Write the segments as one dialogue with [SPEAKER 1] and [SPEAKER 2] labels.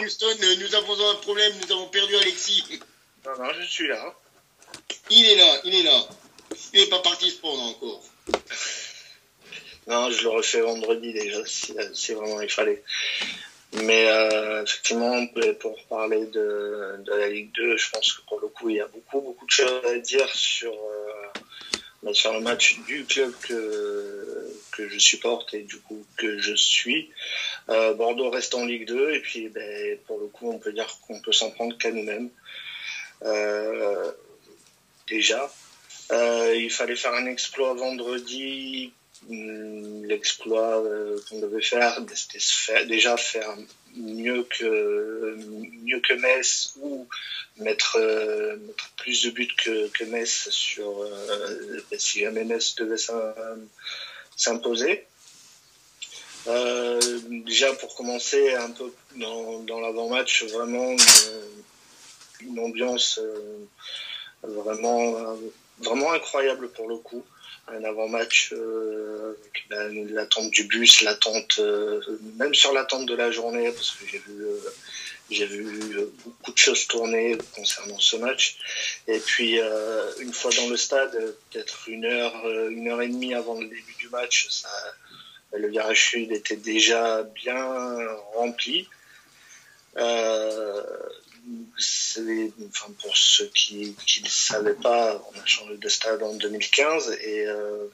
[SPEAKER 1] Houston, nous avons un problème, nous avons perdu Alexis.
[SPEAKER 2] Non, non, je suis là.
[SPEAKER 1] Il est là, il est là. Il n'est pas parti se prendre encore.
[SPEAKER 2] Non, je le refais vendredi déjà, si, vraiment il fallait. Mais euh, effectivement, pour parler de, de, la Ligue 2, je pense que pour le coup, il y a beaucoup, beaucoup de choses à dire sur, euh, sur le match du club que, que je supporte et du coup que je suis. Euh, Bordeaux reste en Ligue 2 et puis ben, pour le coup, on peut dire qu'on peut s'en prendre qu'à nous-mêmes. Euh, déjà, euh, il fallait faire un exploit vendredi l'exploit euh, qu'on devait faire, déjà faire mieux que mieux que Metz ou mettre, euh, mettre plus de buts que, que Metz sur euh, si jamais Metz devait s'imposer. Euh, déjà pour commencer un peu dans, dans l'avant-match, vraiment une ambiance vraiment vraiment incroyable pour le coup un avant-match euh, avec l'attente du bus, l'attente, euh, même sur l'attente de la journée, parce que j'ai vu, euh, beaucoup de choses tourner concernant ce match. Et puis une fois dans le stade, peut-être une heure, une heure et demie avant le début du match, le virage sud était déjà bien rempli. Enfin, pour ceux qui ne savaient pas, on a changé de stade en 2015 et, euh,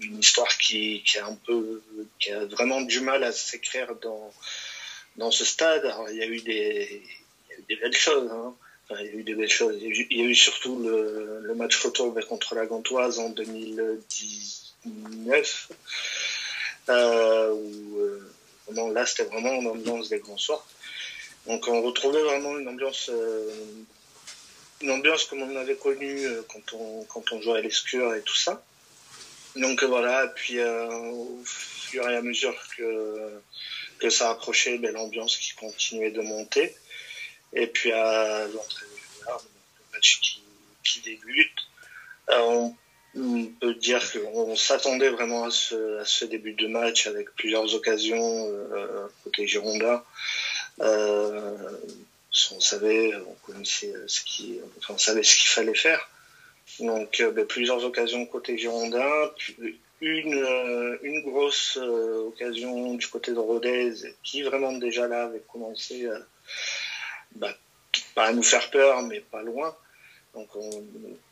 [SPEAKER 2] une histoire qui, qui, a un peu, qui a vraiment du mal à s'écrire dans, dans ce stade. Alors, il y a eu des, des belles choses. Hein. Il y a eu des belles choses. Il y a eu, surtout le, le, match retour contre la Gantoise en 2019, euh, où euh, là c'était vraiment une ambiance des grands soirs. Donc on retrouvait vraiment une ambiance, euh, une ambiance comme on avait connu euh, quand on quand on jouait à l'escure et tout ça. Donc euh, voilà, puis au fur et à mesure que ça approchait, ben, l'ambiance qui continuait de monter. Et puis à l'entrée le match qui, qui débute, on, peut dire qu'on s'attendait vraiment à ce, à ce, début de match avec plusieurs occasions côté Girondin. Euh, on savait, on connaissait ce qui, on savait ce qu'il fallait faire. Donc euh, ben, plusieurs occasions côté Girondin, une, euh, une grosse occasion du côté de Rodez qui vraiment déjà là avait commencé bah, pas à nous faire peur mais pas loin. Donc on,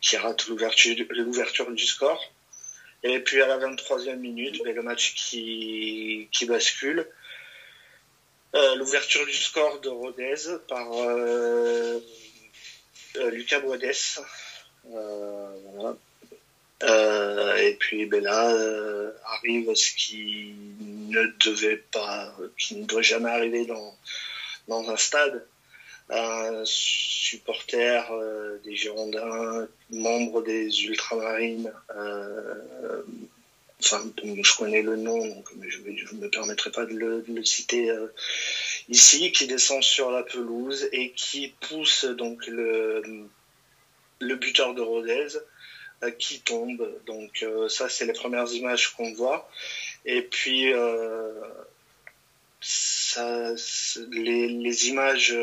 [SPEAKER 2] qui rate l'ouverture du score. Et puis à la 23e minute, ben, le match qui, qui bascule. Euh, l'ouverture du score de Rodez par euh, euh, Lucas Boades. et puis ben là arrive ce qui ne devait pas, qui ne doit jamais arriver dans, dans un stade. Un supporter des Girondins, membre des Ultramarines, enfin, je connais le nom, donc je ne me permettrai pas de le, citer euh, ici, qui descend sur la pelouse et qui pousse donc le, buteur de Rodez euh, qui tombe. Donc euh, ça, c'est les premières images qu'on voit. Et puis les, images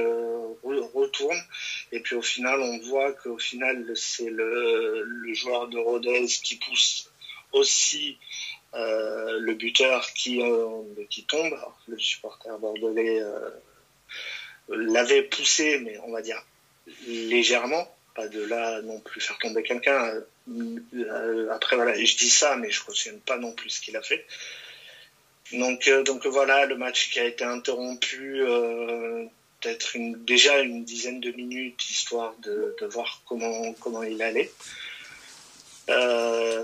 [SPEAKER 2] retournent et puis au final, on voit qu'au final, c'est le joueur de Rodez qui pousse aussi euh, le buteur qui, euh, qui tombe. le supporter bordelais euh, l'avait poussé, mais on va dire légèrement, pas de là non plus faire tomber quelqu'un. après voilà, je dis ça, mais je ne cautionne pas non plus ce qu'il a fait. Donc, donc voilà, le match qui a été interrompu peut-être déjà une dizaine de minutes, histoire de, de voir comment, comment il allait. Euh,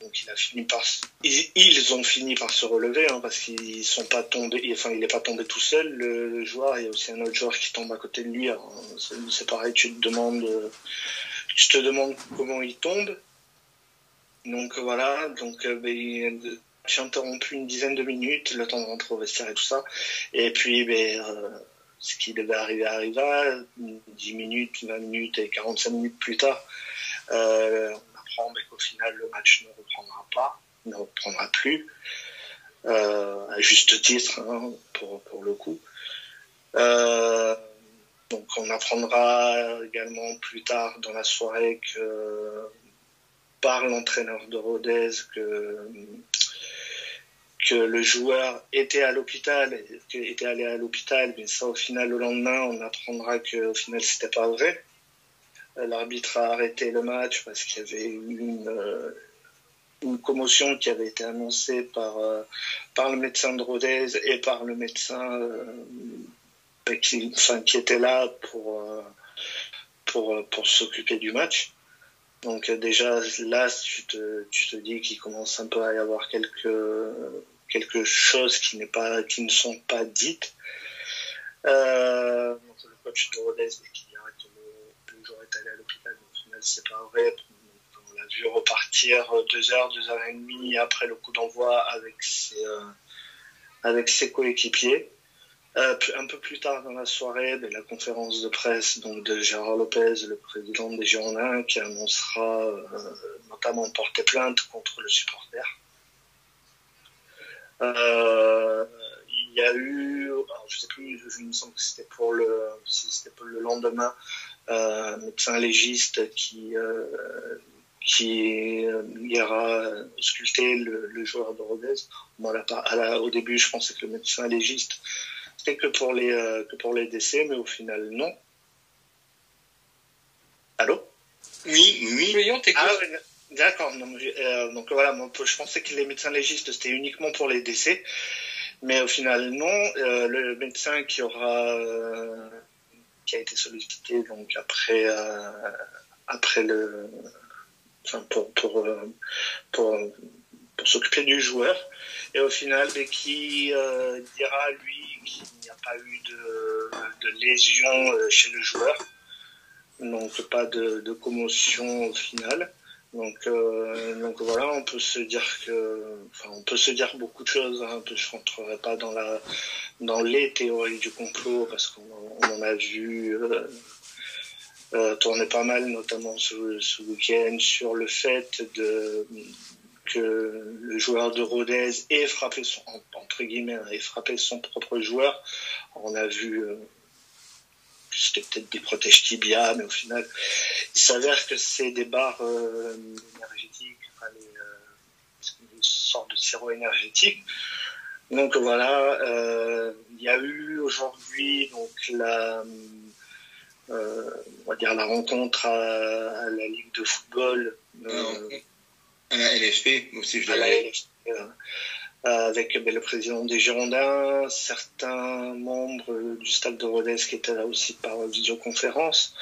[SPEAKER 2] donc il a fini par, ils, ont fini par se relever hein, parce qu'ils sont pas tombés, enfin il n'est pas tombé tout seul le, joueur. Il y a aussi un autre joueur qui tombe à côté de lui. C'est pareil, tu te demandes, tu te demandes comment il tombe. Donc voilà, donc euh, ben, j'ai interrompu une dizaine de minutes, le temps de rentrer au vestiaire et tout ça. Et puis ben, euh, ce qui devait arriver arriva, 10 minutes, 20 minutes et 45 minutes plus tard. Euh, comprend qu'au final le match ne reprendra pas, ne reprendra plus, euh, à juste titre hein, pour, pour, le coup. Euh, donc on apprendra également plus tard dans la soirée que par l'entraîneur de Rodez que que le joueur était à l'hôpital, était allé à l'hôpital, mais ça au final le lendemain on apprendra que au final c'était pas vrai. Euh, l'arbitre a arrêté le match parce qu'il y avait une, euh, une commotion qui avait été annoncée par, euh, par le médecin de Rodez et par le médecin qui, enfin, était là pour, pour, pour s'occuper du match. Donc déjà là, tu te, tu te dis qu'il commence un peu à y avoir quelques, quelque chose qui, pas, qui ne sont pas dites. Euh, le coach de Rodez qui dirait que le, le joueur est à l'hôpital, mais au final c'est pas vrai. On l'a vu repartir deux heures, deux heures et demie après le coup d'envoi avec ses, euh, avec ses coéquipiers. Euh, un peu plus tard dans la soirée, ben, la conférence de presse donc de Gérard Lopez, le président des Girondins, qui annoncera euh, notamment porter plainte contre le supporter. Il y a eu, je sais plus, je, me semble que c'était pour le, c'était pour le lendemain, euh, un médecin légiste qui qui ira sculpter le, le joueur de Rodez. Bon, là, au début, je pensais que le médecin légiste c'était que pour les euh, que pour les décès, mais au final non. Allô?
[SPEAKER 1] Oui, oui. oui on
[SPEAKER 2] ah, D'accord. Euh, donc voilà, je pensais que les médecins légistes c'était uniquement pour les décès, mais au final non. Euh, le médecin qui aura qui a été sollicité donc après après le pour pour pour, pour s'occuper du joueur et au final qui dira lui qu'il n'y a pas eu de, de lésion euh, chez le joueur, donc pas de, de commotion au final. Donc, euh, donc voilà, on peut se dire que, enfin, on peut se dire beaucoup de choses. Hein, je rentrerai pas dans la, dans les théories du complot parce qu'on en a vu euh, euh, tourner pas mal, notamment ce, ce week-end, sur le fait de que le joueur de Rodez ait frappé son, entre guillemets, ait frappé son propre joueur. On a vu, euh, c'était peut-être des protèges tibia, mais au final, il s'avère que c'est des barres euh, énergétiques, enfin, les, une sorte de sirop énergétique. Donc voilà, euh, il y a eu aujourd'hui donc la, euh, on va dire la rencontre à, à la Ligue de football.
[SPEAKER 1] À la LFP aussi, je
[SPEAKER 2] à la LFP, euh, avec ben, le président des Girondins, certains membres du stade de Rodez qui étaient là aussi par visioconférence.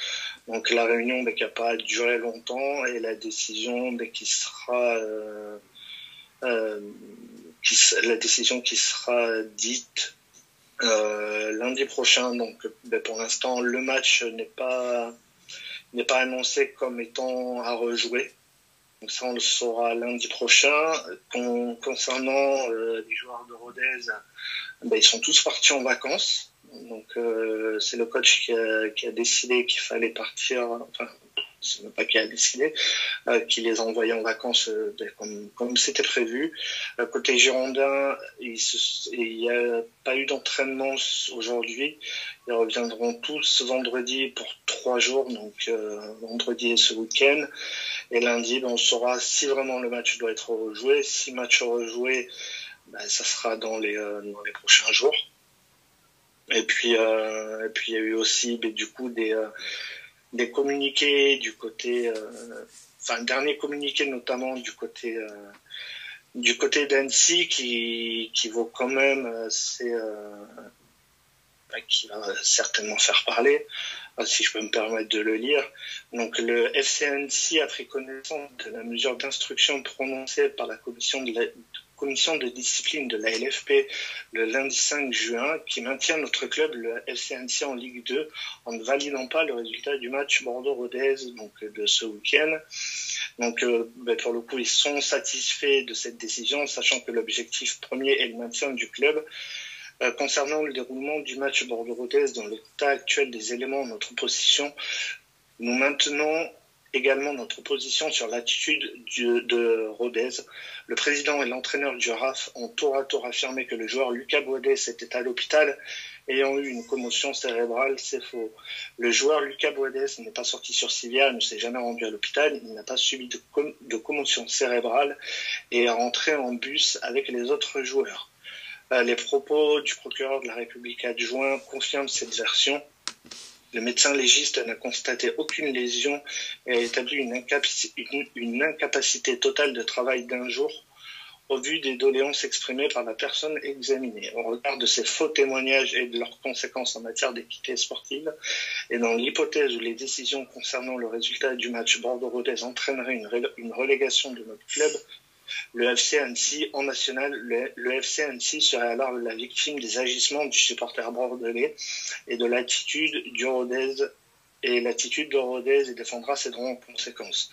[SPEAKER 2] Donc la réunion ben, qui n'a pas duré longtemps et la décision ben, qui sera euh, euh, la décision qui sera dite euh, lundi prochain. Donc ben, pour l'instant le match n'est pas n'est pas annoncé comme étant à rejouer. Donc ça, on le saura lundi prochain. concernant euh, les joueurs de Rodez, ben, ils sont tous partis en vacances. Donc euh, c'est le coach qui a, décidé qu'il fallait partir. C'est qui a décidé, qui les a envoyés en vacances euh, ben, comme c'était prévu. Euh, côté Girondin, il n'y a pas eu d'entraînement aujourd'hui. Ils reviendront tous vendredi pour trois jours, donc euh, vendredi et ce week-end. Et lundi, ben, on saura si vraiment le match doit être rejoué. Si match rejoué, ben, ça sera dans les, dans les prochains jours. Et puis, et puis il y a eu aussi du coup des, des communiqués du côté, euh, enfin dernier communiqué notamment du côté du côté d'Annecy qui, qui vaut quand même assez, ben, qui va certainement faire parler. Ah, si je peux me permettre de le lire. Donc, le FCNC a pris connaissance de la mesure d'instruction prononcée par la commission de, discipline de la LFP le lundi 5 juin qui maintient notre club, le FCNC, en Ligue 2 en ne validant pas le résultat du match Bordeaux-Rodez de ce week-end. Donc, euh, ben, pour le coup, ils sont satisfaits de cette décision, sachant que l'objectif premier est le maintien du club. Euh, concernant le déroulement du match Bordeaux-Rodez dans l'état actuel des éléments de notre position, nous maintenons également notre position sur l'attitude de Rodez. Le président et l'entraîneur du RAF ont tour à tour affirmé que le joueur Lucas Boadès était à l'hôpital ayant eu une commotion cérébrale. C'est faux. Le joueur Lucas Boadès n'est pas sorti sur civière, ne s'est jamais rendu à l'hôpital, il n'a pas subi de commotion cérébrale et est rentré en bus avec les autres joueurs. Euh, les propos du procureur de la République adjoint confirment cette version. Le médecin légiste n'a constaté aucune lésion et a établi une, incapacité totale de travail d'un jour au vu des doléances exprimées par la personne examinée. Au regard de ces faux témoignages et de leurs conséquences en matière d'équité sportive, et dans l'hypothèse où les décisions concernant le résultat du match Bordeaux-Rodez entraîneraient une relégation de notre club, le FC Annecy en national, le, FC Annecy serait alors la victime des agissements du supporter bordelais et de l'attitude du Rodez et l'attitude de Rodez défendra ses droits en conséquence.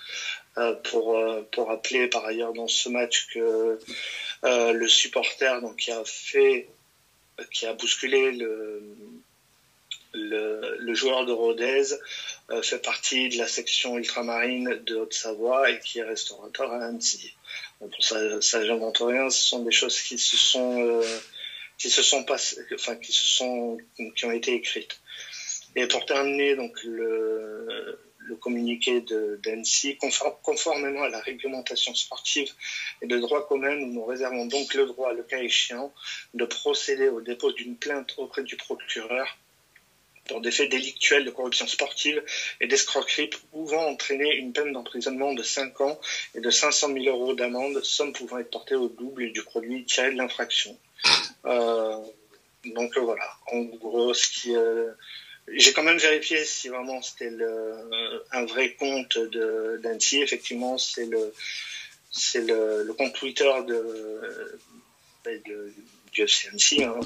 [SPEAKER 2] Euh, pour, euh, pour rappeler par ailleurs dans ce match que euh, le supporter donc, qui a fait qui a bousculé le joueur de Rodez fait partie de la section ultramarine de Haute-Savoie et qui est restaurateur à Annecy ça, ça j'invente rien. Ce sont des choses qui se sont, euh, qui se sont passées, enfin qui se sont, qui ont été écrites. Et pour terminer, donc le, le communiqué d'Annecy, conformément à la réglementation sportive et de droit commun, nous nous réservons donc le droit, le cas échéant, de procéder au dépôt d'une plainte auprès du procureur pour des faits délictuels de corruption sportive et d'escroquerie pouvant entraîner une peine d'emprisonnement de 5 ans et de 500 000 euros d'amende, somme pouvant être portée au double du produit tiré de l'infraction. Euh, donc euh, voilà, en gros, ce qui... Euh, j'ai quand même vérifié si vraiment c'était un vrai compte d'Annecy. Effectivement, c'est le, c'est le, compte Twitter de, de, du FC Annecy. Hein,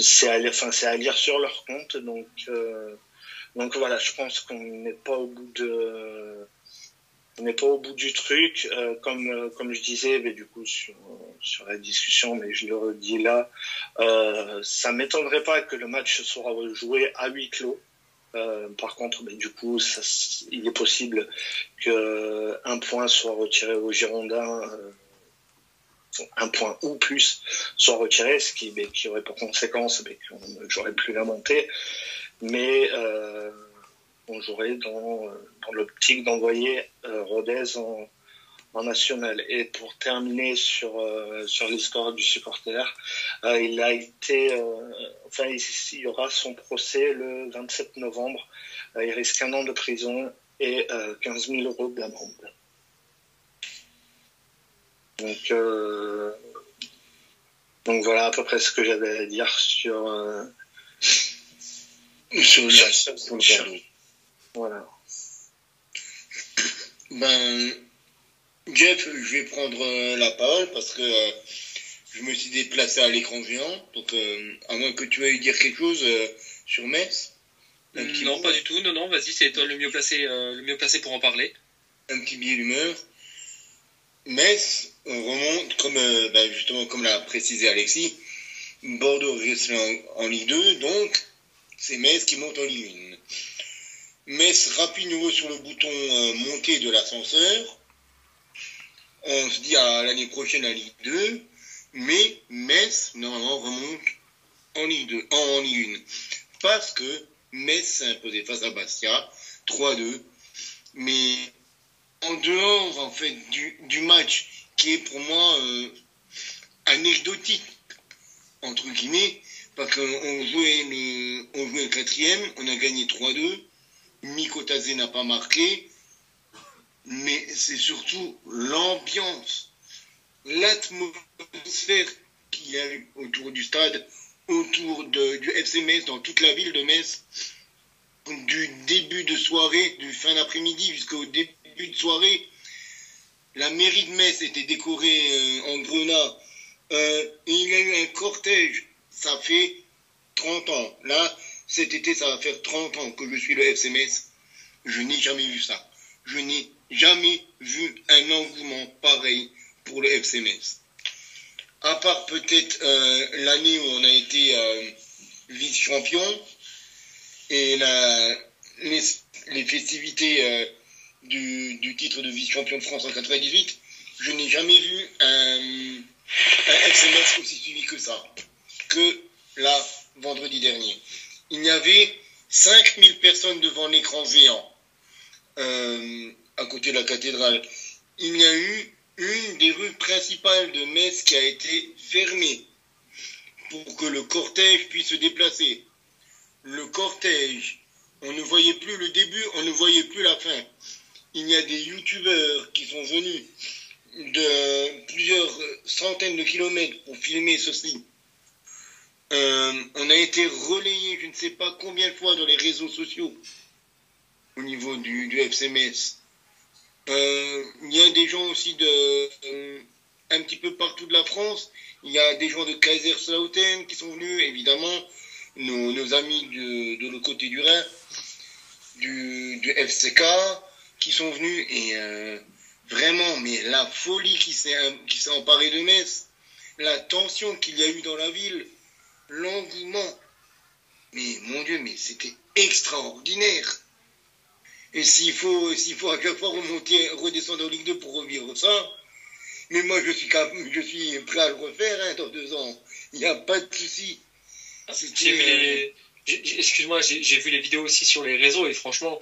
[SPEAKER 2] c'est à, enfin, à lire sur leur compte. Donc, euh, donc voilà, je pense qu'on n'est pas au bout de, on n'est pas au bout du truc. Euh, comme, euh, comme je disais, mais du coup sur, sur la discussion, mais je le redis là, euh, ça m'étonnerait pas que le match soit joué à huis clos. par contre, mais du coup, ça, il est possible que un point soit retiré aux Girondins un point ou plus soit retiré, ce qui, qui aurait pour conséquence que j'aurais plus la montée. Mais euh, on jouerait dans, dans l'optique d'envoyer euh, Rodez en, en, national. Et pour terminer sur, euh, sur l'histoire du supporter, euh, il a été, euh, enfin, il, y aura son procès le 27 novembre. il risque un an de prison et 15 000 euros d'amende. Donc, euh, donc voilà à peu près ce que j'avais à dire sur, euh, sur,
[SPEAKER 1] le
[SPEAKER 2] Voilà.
[SPEAKER 1] Ben, Jeff, je vais prendre euh, la parole parce que je me suis déplacé à l'écran géant. Donc, à moins que tu veuilles dire quelque chose sur Metz.
[SPEAKER 3] non, pas du tout. Non, non, vas-y, c'est toi le mieux placé, le mieux placé pour en parler.
[SPEAKER 1] Un petit billet d'humeur. Metz remonte, comme euh, bah, justement comme l'a précisé Alexis, Bordeaux reste en, Ligue 2, donc c'est Metz qui monte en Ligue 1. Metz rapide nouveau sur le bouton euh, de l'ascenseur. On se dit à l'année prochaine à Ligue 2, mais Metz normalement remonte en Ligue 2, en, Ligue 1. Parce que Metz s'est imposé face à Bastia, 3-2. Mais en dehors en fait du, du match qui est pour moi euh, anecdotique entre guillemets parce qu'on jouait le jouait quatrième on a gagné 3-2 Mikotazé n'a pas marqué mais c'est surtout l'ambiance l'atmosphère qu'il y a autour du stade autour de, du FC Metz dans toute la ville de Metz du début de soirée du fin d'après-midi jusqu'au début de soirée, la mairie de Metz était décorée euh, en grenat. Euh, il y a eu un cortège. Ça fait 30 ans. Là, cet été, ça va faire 30 ans que je suis le FC Metz. Je n'ai jamais vu ça. Je n'ai jamais vu un engouement pareil pour le FC Metz. À part peut-être euh, l'année où on a été vice-champion et la, les, festivités du, titre de vice-champion de France en 98, je n'ai jamais vu un, un SMS aussi suivi que ça, que là, vendredi dernier. Il y avait 5000 personnes devant l'écran géant euh, à côté de la cathédrale. Il y a eu une des rues principales de Metz qui a été fermée pour que le cortège puisse se déplacer. Le cortège, on ne voyait plus le début, on ne voyait plus la fin. Il y a des youtubeurs qui sont venus de plusieurs centaines de kilomètres pour filmer ceci. Euh, on a été relayé je ne sais pas combien de fois dans les réseaux sociaux au niveau du, du FCMS. Euh, il y a des gens aussi de euh, un petit peu partout de la France. Il y a des gens de Kaiserslautern qui sont venus, évidemment, nos, amis de, de l'autre côté du Rhin, du, du, FCK, qui sont venus et euh, vraiment, mais la folie qui s'est qui s'est emparée de Metz, la tension qu'il y a eu dans la ville, l'engouement, mais mon Dieu, mais c'était extraordinaire. Et s'il faut, s'il faut à chaque fois remonter, redescendre en Ligue 2 pour revivre ça, mais moi je suis, je suis prêt à le refaire hein, dans deux ans. Il n'y a pas de souci.
[SPEAKER 3] Euh, excuse-moi, j'ai vu les vidéos aussi sur les réseaux et franchement,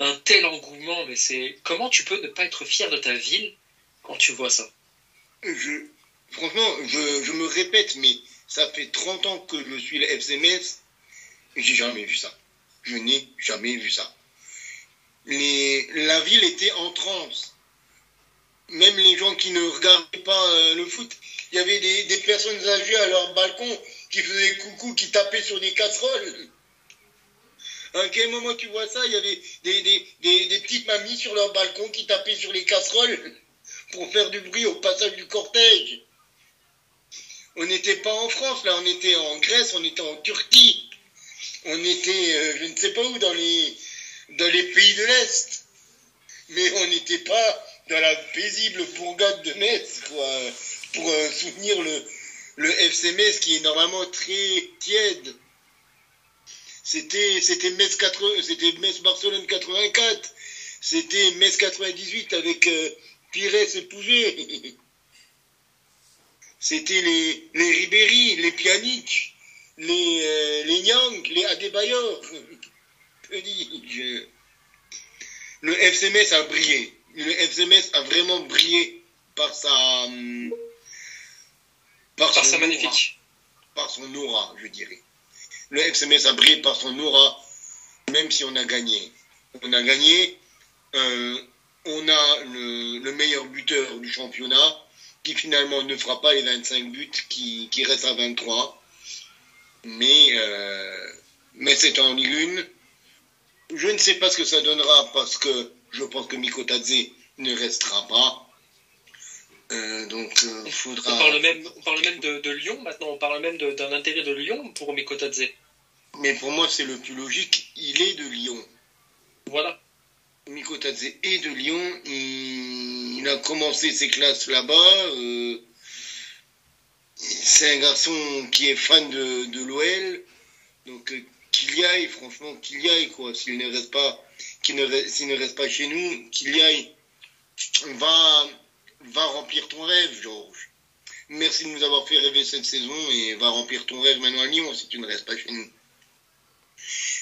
[SPEAKER 3] un tel engouement, mais c'est comment tu peux ne pas être fier de ta ville quand tu vois ça?
[SPEAKER 1] Franchement, je, me répète, mais ça fait 30 ans que je suis le FCMS j'ai jamais vu ça. Je n'ai jamais vu ça la ville était en transe. Même les gens qui ne regardaient pas euh, le foot, il y avait des, des, personnes âgées à leur balcon qui faisaient coucou, qui tapaient sur des casseroles. À quel moment tu vois ça? Il y avait des, des, des, petites mamies sur leur balcon qui tapaient sur les casseroles pour faire du bruit au passage du cortège. On n'était pas en France, là, on était en Grèce, on était en Turquie. On était, euh, je ne sais pas où, dans les, dans les pays de l'Est. Mais on n'était pas dans la paisible bourgade de Metz, quoi, pour euh, soutenir le, le FC Metz qui est normalement très tiède. C'était, c'était Metz c'était Metz Barcelone 84. C'était Metz 98 avec euh, Pires et Pouget. C'était les, les Ribéry, les Pjanic, les, euh, les Nyang, les Adebayor. Le FCMS a brillé. Le FCMS a vraiment brillé par sa. Hum,
[SPEAKER 3] par, sa magnifique.
[SPEAKER 1] par son aura, je dirais. Le FCMS a brillé par son aura, même si on a gagné. On a gagné. Euh, on a le, meilleur buteur du championnat qui finalement ne fera pas les 25 buts, qui, qui reste à 23. Mais, euh, mais c'est en Ligue 1 je ne sais pas ce que ça donnera parce que je pense que Mikotadze ne restera pas. Euh, donc, euh, faudra...
[SPEAKER 3] On parle même, on parle même de, Lyon maintenant, on parle même d'un intérêt de Lyon pour Mikotadze.
[SPEAKER 1] Mais pour moi, c'est le plus logique, il est de Lyon.
[SPEAKER 3] Voilà.
[SPEAKER 1] Mikotadze est de Lyon, il, a commencé ses classes là-bas. Euh, c'est un garçon qui est fan de, de l'OL, donc qu'il y aille, franchement, qu'il y aille, quoi. S'il ne reste pas, qu'il ne, ne reste pas chez nous, qu'il y aille, va, va remplir ton rêve, Georges. Merci de nous avoir fait rêver cette saison et va remplir ton rêve maintenant à Lyon si tu ne restes pas chez nous.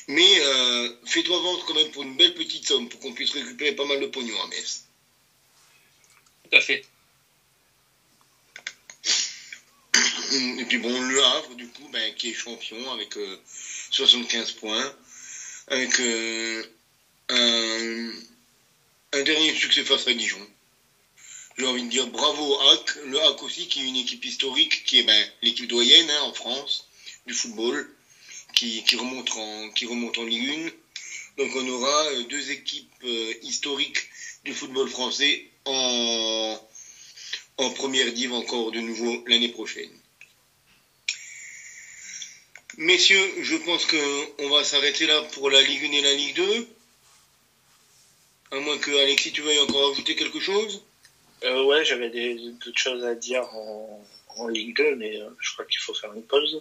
[SPEAKER 1] Mais euh, fais-toi vendre quand même pour une belle petite somme pour qu'on puisse récupérer pas mal de pognon à Metz.
[SPEAKER 3] Tout à fait.
[SPEAKER 1] Et puis bon, Le Havre, du coup, ben, qui est champion avec euh, 75 points, avec euh, un, un, dernier succès face à Dijon. J'ai envie de dire bravo au HAC, le HAC aussi qui est une équipe historique, qui est ben, l'équipe doyenne hein, en France du football, qui, qui, remonte en, qui remonte en Ligue 1. Donc on aura euh, deux équipes euh, historiques du football français en, en première div encore de nouveau l'année prochaine. Messieurs, je pense qu'on va s'arrêter là pour la Ligue 1 et la Ligue 2. À moins que Alexis, tu veuilles encore ajouter quelque chose?
[SPEAKER 2] Euh, Ouais, j'avais d'autres choses à dire en, Ligue 2, mais euh, je crois qu'il faut faire une pause.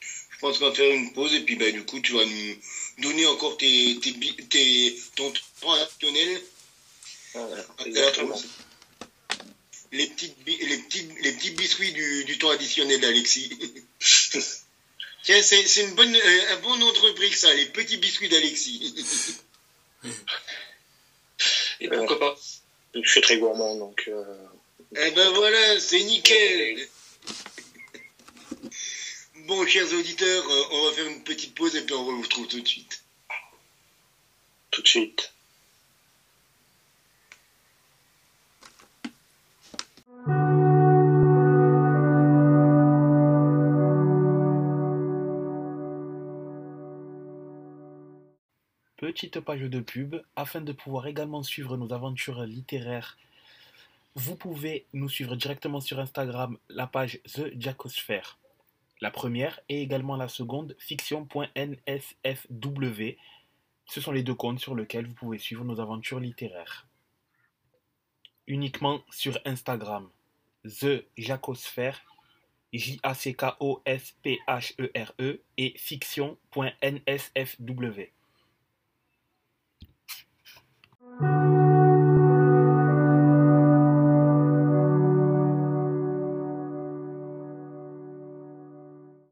[SPEAKER 1] Je pense qu'on va faire une pause et puis bah, du coup, tu vas nous donner encore tes, tes, tes ton temps
[SPEAKER 2] exactement.
[SPEAKER 1] Les, petites, les, petites, les petits biscuits du, du temps additionnel d'Alexis. Tiens, c'est une bonne, euh, un bon nom de ça, les petits biscuits d'Alexis.
[SPEAKER 3] Et pourquoi pas
[SPEAKER 2] Je suis très gourmand, donc. Euh...
[SPEAKER 1] Eh ben voilà, c'est nickel. Bon, chers auditeurs, euh, on va faire une petite pause et puis on vous retrouve tout de suite.
[SPEAKER 2] Tout de suite.
[SPEAKER 4] Petite page de pub, afin de pouvoir également suivre nos aventures littéraires, vous pouvez nous suivre directement sur Instagram, la page The Jacosphere. La première et également la seconde, fiction.nsfw. Ce sont les deux comptes sur lesquels vous pouvez suivre nos aventures littéraires. Uniquement sur Instagram, The Jacosphère, J-A-C-K-O-S-P-H-E-R-E et fiction.nsfw.